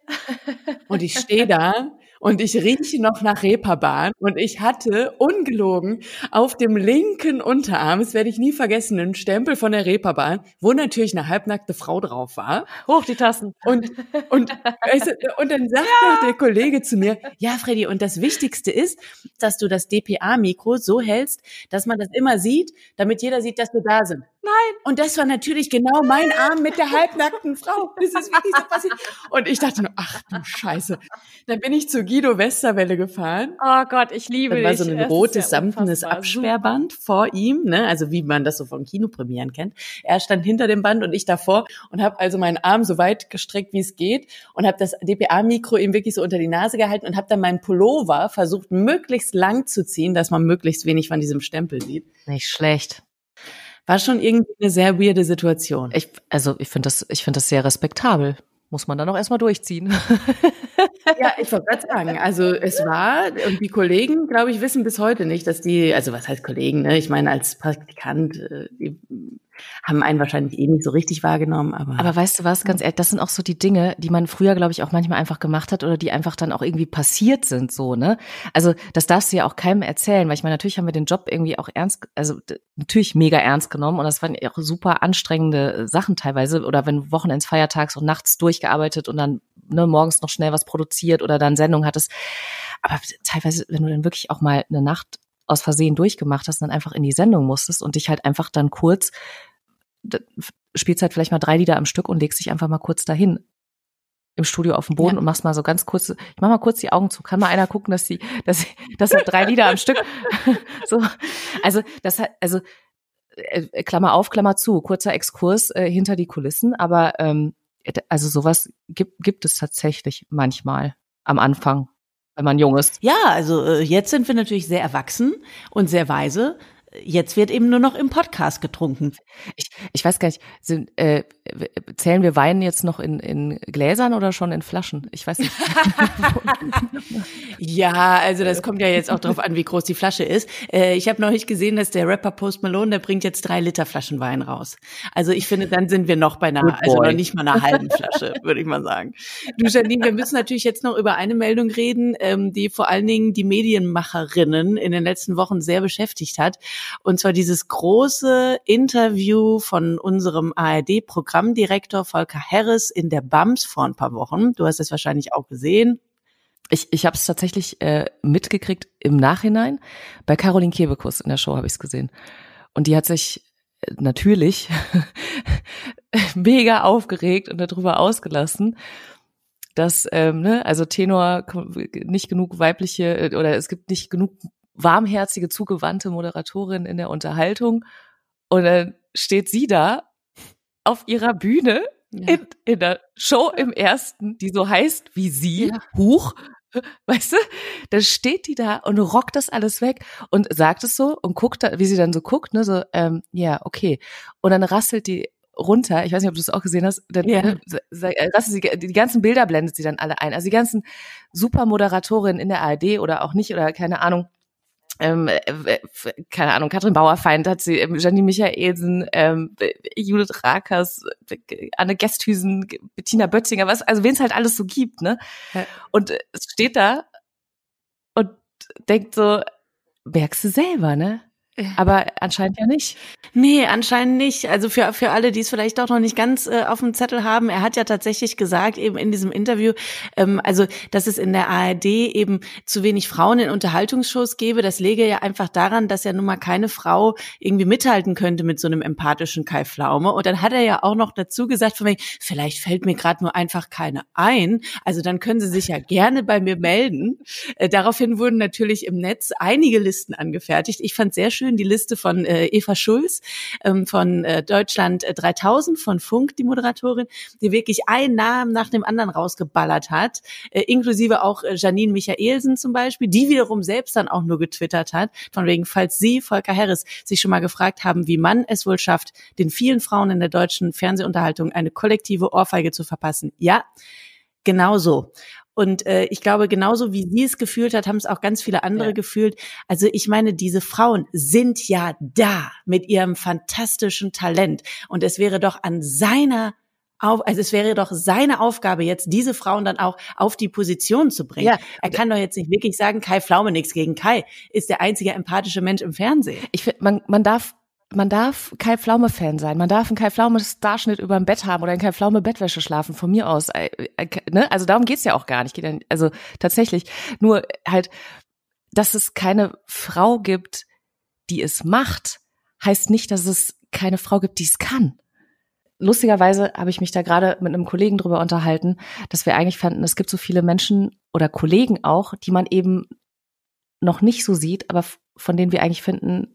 Und ich stehe da und ich rieche noch nach Reeperbahn und ich hatte ungelogen auf dem linken Unterarm, das werde ich nie vergessen, einen Stempel von der Reeperbahn, wo natürlich eine halbnackte Frau drauf war. Hoch die Tassen. Und, und, und dann sagt ja. der Kollege zu mir, ja Freddy, und das Wichtigste ist, dass du das DPA-Mikro so hältst, dass man das immer sieht, damit jeder sieht, dass wir da sind. Nein. Und das war natürlich genau mein Arm mit der halbnackten Frau. Das ist wirklich so passiert. Und ich dachte nur, ach du Scheiße. Dann bin ich zu Guido Westerwelle gefahren. Oh Gott, ich liebe dich. Da war so ein rotes, ja samtenes Absperrband vor ihm, ne? also wie man das so von Kinopremieren kennt. Er stand hinter dem Band und ich davor und habe also meinen Arm so weit gestreckt, wie es geht und habe das DPA-Mikro ihm wirklich so unter die Nase gehalten und habe dann meinen Pullover versucht, möglichst lang zu ziehen, dass man möglichst wenig von diesem Stempel sieht. Nicht schlecht. War schon irgendwie eine sehr weirde Situation. Ich, also ich finde das, ich finde das sehr respektabel. Muss man dann auch erstmal durchziehen. ja, ich wollte gerade sagen, also es war, und die Kollegen, glaube ich, wissen bis heute nicht, dass die, also was heißt Kollegen, ne? Ich meine, als Praktikant, äh, die haben einen wahrscheinlich eh nicht so richtig wahrgenommen, aber. Aber weißt du was, ganz ehrlich, das sind auch so die Dinge, die man früher, glaube ich, auch manchmal einfach gemacht hat oder die einfach dann auch irgendwie passiert sind, so, ne? Also, das darfst du ja auch keinem erzählen, weil ich meine, natürlich haben wir den Job irgendwie auch ernst, also natürlich mega ernst genommen und das waren auch super anstrengende Sachen teilweise oder wenn Wochenends, Feiertags und nachts durchgearbeitet und dann ne, morgens noch schnell was produziert oder dann Sendung hattest. Aber teilweise, wenn du dann wirklich auch mal eine Nacht aus Versehen durchgemacht hast und dann einfach in die Sendung musstest und dich halt einfach dann kurz, spielst halt vielleicht mal drei Lieder am Stück und legst dich einfach mal kurz dahin im Studio auf dem Boden ja. und machst mal so ganz kurz, ich mach mal kurz die Augen zu, kann mal einer gucken, dass die, dass, dass er drei Lieder am Stück, so, also, das hat, also, äh, Klammer auf, Klammer zu, kurzer Exkurs äh, hinter die Kulissen, aber, ähm, also sowas gibt, gibt es tatsächlich manchmal am Anfang wenn man jung ist. Ja, also äh, jetzt sind wir natürlich sehr erwachsen und sehr weise. Jetzt wird eben nur noch im Podcast getrunken. Ich, ich weiß gar nicht, sind, äh, zählen wir Wein jetzt noch in, in Gläsern oder schon in Flaschen? Ich weiß nicht. ja, also das kommt ja jetzt auch darauf an, wie groß die Flasche ist. Äh, ich habe noch nicht gesehen, dass der Rapper Post Malone, der bringt jetzt drei Liter Flaschen Wein raus. Also ich finde, dann sind wir noch bei einer, also noch nicht mal einer halben Flasche, würde ich mal sagen. Du Janine, wir müssen natürlich jetzt noch über eine Meldung reden, ähm, die vor allen Dingen die Medienmacherinnen in den letzten Wochen sehr beschäftigt hat. Und zwar dieses große Interview von unserem ARD-Programmdirektor Volker Harris in der BAMS vor ein paar Wochen. Du hast es wahrscheinlich auch gesehen. Ich, ich habe es tatsächlich äh, mitgekriegt im Nachhinein. Bei Caroline Kebekus in der Show habe ich es gesehen. Und die hat sich äh, natürlich mega aufgeregt und darüber ausgelassen, dass ähm, ne, also Tenor nicht genug weibliche äh, oder es gibt nicht genug warmherzige, zugewandte Moderatorin in der Unterhaltung. Und dann steht sie da auf ihrer Bühne ja. in, in der Show im ersten, die so heißt wie sie, ja. Huch, weißt du, dann steht die da und rockt das alles weg und sagt es so und guckt da, wie sie dann so guckt, ne, so, ähm, ja, okay. Und dann rasselt die runter, ich weiß nicht, ob du es auch gesehen hast, dann ja. Ne, rasselt sie, die ganzen Bilder blendet sie dann alle ein. Also die ganzen Supermoderatorinnen in der ARD oder auch nicht oder keine Ahnung, ähm, äh, keine Ahnung, Katrin Bauerfeind hat sie, ähm, Janine Michaelsen, ähm, Judith Rakers, Anne Gesthüsen, Bettina Bötzinger, was, also wen es halt alles so gibt, ne? Ja. Und äh, es steht da und denkt so, merkst du selber, ne? Aber anscheinend ja nicht. Nee, anscheinend nicht. Also für, für alle, die es vielleicht auch noch nicht ganz äh, auf dem Zettel haben, er hat ja tatsächlich gesagt, eben in diesem Interview, ähm, also dass es in der ARD eben zu wenig Frauen in Unterhaltungsshows gäbe. Das lege ja einfach daran, dass ja nun mal keine Frau irgendwie mithalten könnte mit so einem empathischen Kai Pflaume. Und dann hat er ja auch noch dazu gesagt, von mir, vielleicht fällt mir gerade nur einfach keine ein. Also dann können Sie sich ja gerne bei mir melden. Äh, daraufhin wurden natürlich im Netz einige Listen angefertigt. Ich fand sehr schön, schön die Liste von äh, Eva Schulz ähm, von äh, Deutschland 3000 äh, von Funk, die Moderatorin, die wirklich einen Namen nach dem anderen rausgeballert hat, äh, inklusive auch äh, Janine Michaelsen zum Beispiel, die wiederum selbst dann auch nur getwittert hat, von wegen, falls Sie, Volker Harris, sich schon mal gefragt haben, wie man es wohl schafft, den vielen Frauen in der deutschen Fernsehunterhaltung eine kollektive Ohrfeige zu verpassen. Ja, genau so. Und äh, ich glaube, genauso wie sie es gefühlt hat, haben es auch ganz viele andere ja. gefühlt. Also ich meine, diese Frauen sind ja da mit ihrem fantastischen Talent. Und es wäre doch an seiner auf, also es wäre doch seine Aufgabe jetzt, diese Frauen dann auch auf die Position zu bringen. Ja. Er kann doch jetzt nicht wirklich sagen, Kai Pflaume nichts gegen Kai, ist der einzige empathische Mensch im Fernsehen. Ich finde, man, man darf man darf Kai Pflaume Fan sein. Man darf einen Kai Pflaume Starschnitt über dem Bett haben oder in Kai Pflaume Bettwäsche schlafen von mir aus. Äh, äh, ne? Also darum geht's ja auch gar nicht. Also tatsächlich nur halt, dass es keine Frau gibt, die es macht, heißt nicht, dass es keine Frau gibt, die es kann lustigerweise habe ich mich da gerade mit einem Kollegen drüber unterhalten, dass wir eigentlich fanden, es gibt so viele Menschen oder Kollegen auch, die man eben noch nicht so sieht, aber von denen wir eigentlich finden,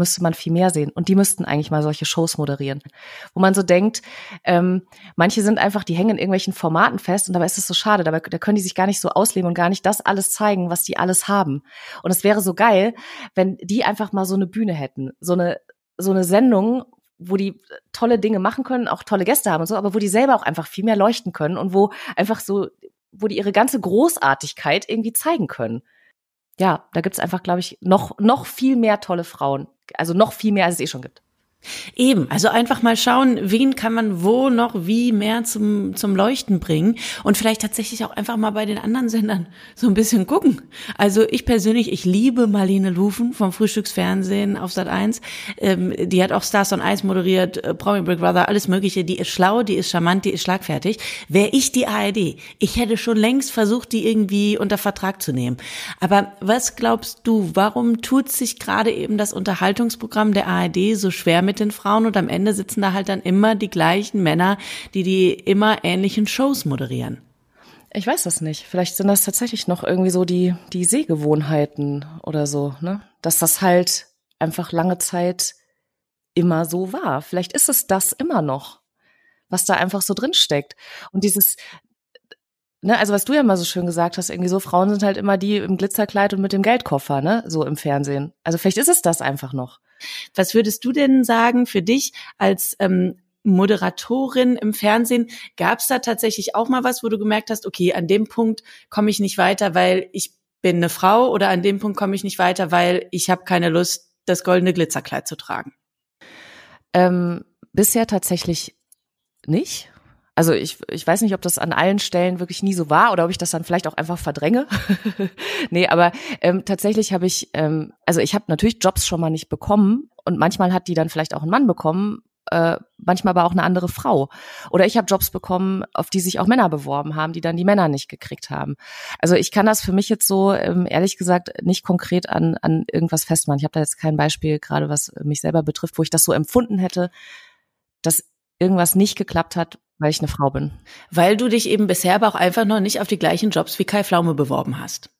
müsste man viel mehr sehen. Und die müssten eigentlich mal solche Shows moderieren. Wo man so denkt, ähm, manche sind einfach, die hängen in irgendwelchen Formaten fest und dabei ist es so schade, dabei da können die sich gar nicht so ausleben und gar nicht das alles zeigen, was die alles haben. Und es wäre so geil, wenn die einfach mal so eine Bühne hätten. So eine, so eine Sendung, wo die tolle Dinge machen können, auch tolle Gäste haben und so, aber wo die selber auch einfach viel mehr leuchten können und wo einfach so, wo die ihre ganze Großartigkeit irgendwie zeigen können. Ja, da gibt's einfach, glaube ich, noch, noch viel mehr tolle Frauen. Also noch viel mehr, als es eh schon gibt. Eben, also einfach mal schauen, wen kann man wo noch wie mehr zum, zum Leuchten bringen und vielleicht tatsächlich auch einfach mal bei den anderen Sendern so ein bisschen gucken. Also ich persönlich, ich liebe Marlene Lufen vom Frühstücksfernsehen auf Sat 1. Ähm, die hat auch Stars on Ice moderiert, äh, Promi Big Brother, alles mögliche. Die ist schlau, die ist charmant, die ist schlagfertig. Wäre ich die ARD, ich hätte schon längst versucht, die irgendwie unter Vertrag zu nehmen. Aber was glaubst du, warum tut sich gerade eben das Unterhaltungsprogramm der ARD so schwer mit mit den Frauen und am Ende sitzen da halt dann immer die gleichen Männer, die die immer ähnlichen Shows moderieren. Ich weiß das nicht. Vielleicht sind das tatsächlich noch irgendwie so die, die Sehgewohnheiten oder so, ne? Dass das halt einfach lange Zeit immer so war. Vielleicht ist es das immer noch, was da einfach so drin steckt. Und dieses, ne, also was du ja mal so schön gesagt hast, irgendwie so, Frauen sind halt immer die im Glitzerkleid und mit dem Geldkoffer, ne, so im Fernsehen. Also vielleicht ist es das einfach noch. Was würdest du denn sagen für dich als ähm, Moderatorin im Fernsehen? Gab es da tatsächlich auch mal was, wo du gemerkt hast, okay, an dem Punkt komme ich nicht weiter, weil ich bin eine Frau oder an dem Punkt komme ich nicht weiter, weil ich habe keine Lust, das goldene Glitzerkleid zu tragen? Ähm, bisher tatsächlich nicht. Also ich, ich weiß nicht, ob das an allen Stellen wirklich nie so war oder ob ich das dann vielleicht auch einfach verdränge. nee, aber ähm, tatsächlich habe ich, ähm, also ich habe natürlich Jobs schon mal nicht bekommen und manchmal hat die dann vielleicht auch ein Mann bekommen, äh, manchmal aber auch eine andere Frau. Oder ich habe Jobs bekommen, auf die sich auch Männer beworben haben, die dann die Männer nicht gekriegt haben. Also ich kann das für mich jetzt so, ähm, ehrlich gesagt, nicht konkret an, an irgendwas festmachen. Ich habe da jetzt kein Beispiel, gerade was mich selber betrifft, wo ich das so empfunden hätte, dass irgendwas nicht geklappt hat, weil ich eine Frau bin. Weil du dich eben bisher aber auch einfach noch nicht auf die gleichen Jobs wie Kai Pflaume beworben hast.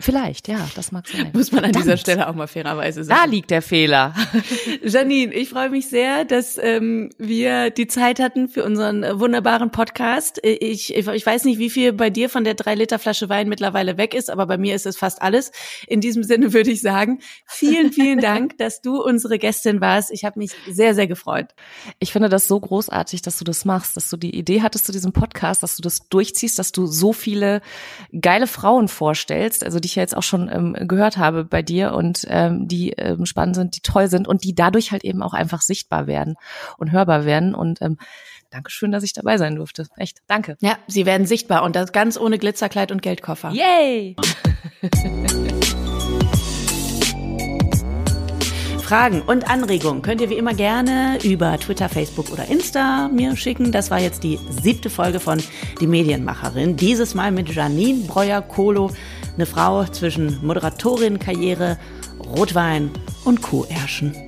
Vielleicht, ja, das mag sein. Muss man an Verdammt. dieser Stelle auch mal fairerweise sagen. Da liegt der Fehler. Janine, ich freue mich sehr, dass ähm, wir die Zeit hatten für unseren äh, wunderbaren Podcast. Ich, ich, ich weiß nicht, wie viel bei dir von der drei Liter Flasche Wein mittlerweile weg ist, aber bei mir ist es fast alles. In diesem Sinne würde ich sagen, vielen, vielen Dank, dass du unsere Gästin warst. Ich habe mich sehr, sehr gefreut. Ich finde das so großartig, dass du das machst, dass du die Idee hattest zu diesem Podcast, dass du das durchziehst, dass du so viele geile Frauen vorstellst. Also die ich ja jetzt auch schon ähm, gehört habe bei dir und ähm, die ähm, spannend sind, die toll sind und die dadurch halt eben auch einfach sichtbar werden und hörbar werden. Und ähm, Dankeschön, dass ich dabei sein durfte. Echt, danke. Ja, sie werden sichtbar und das ganz ohne Glitzerkleid und Geldkoffer. Yay! Fragen und Anregungen könnt ihr wie immer gerne über Twitter, Facebook oder Insta mir schicken. Das war jetzt die siebte Folge von Die Medienmacherin. Dieses Mal mit Janine Breuer-Kolo, eine Frau zwischen Moderatorin-Karriere, Rotwein und Kuhärschen.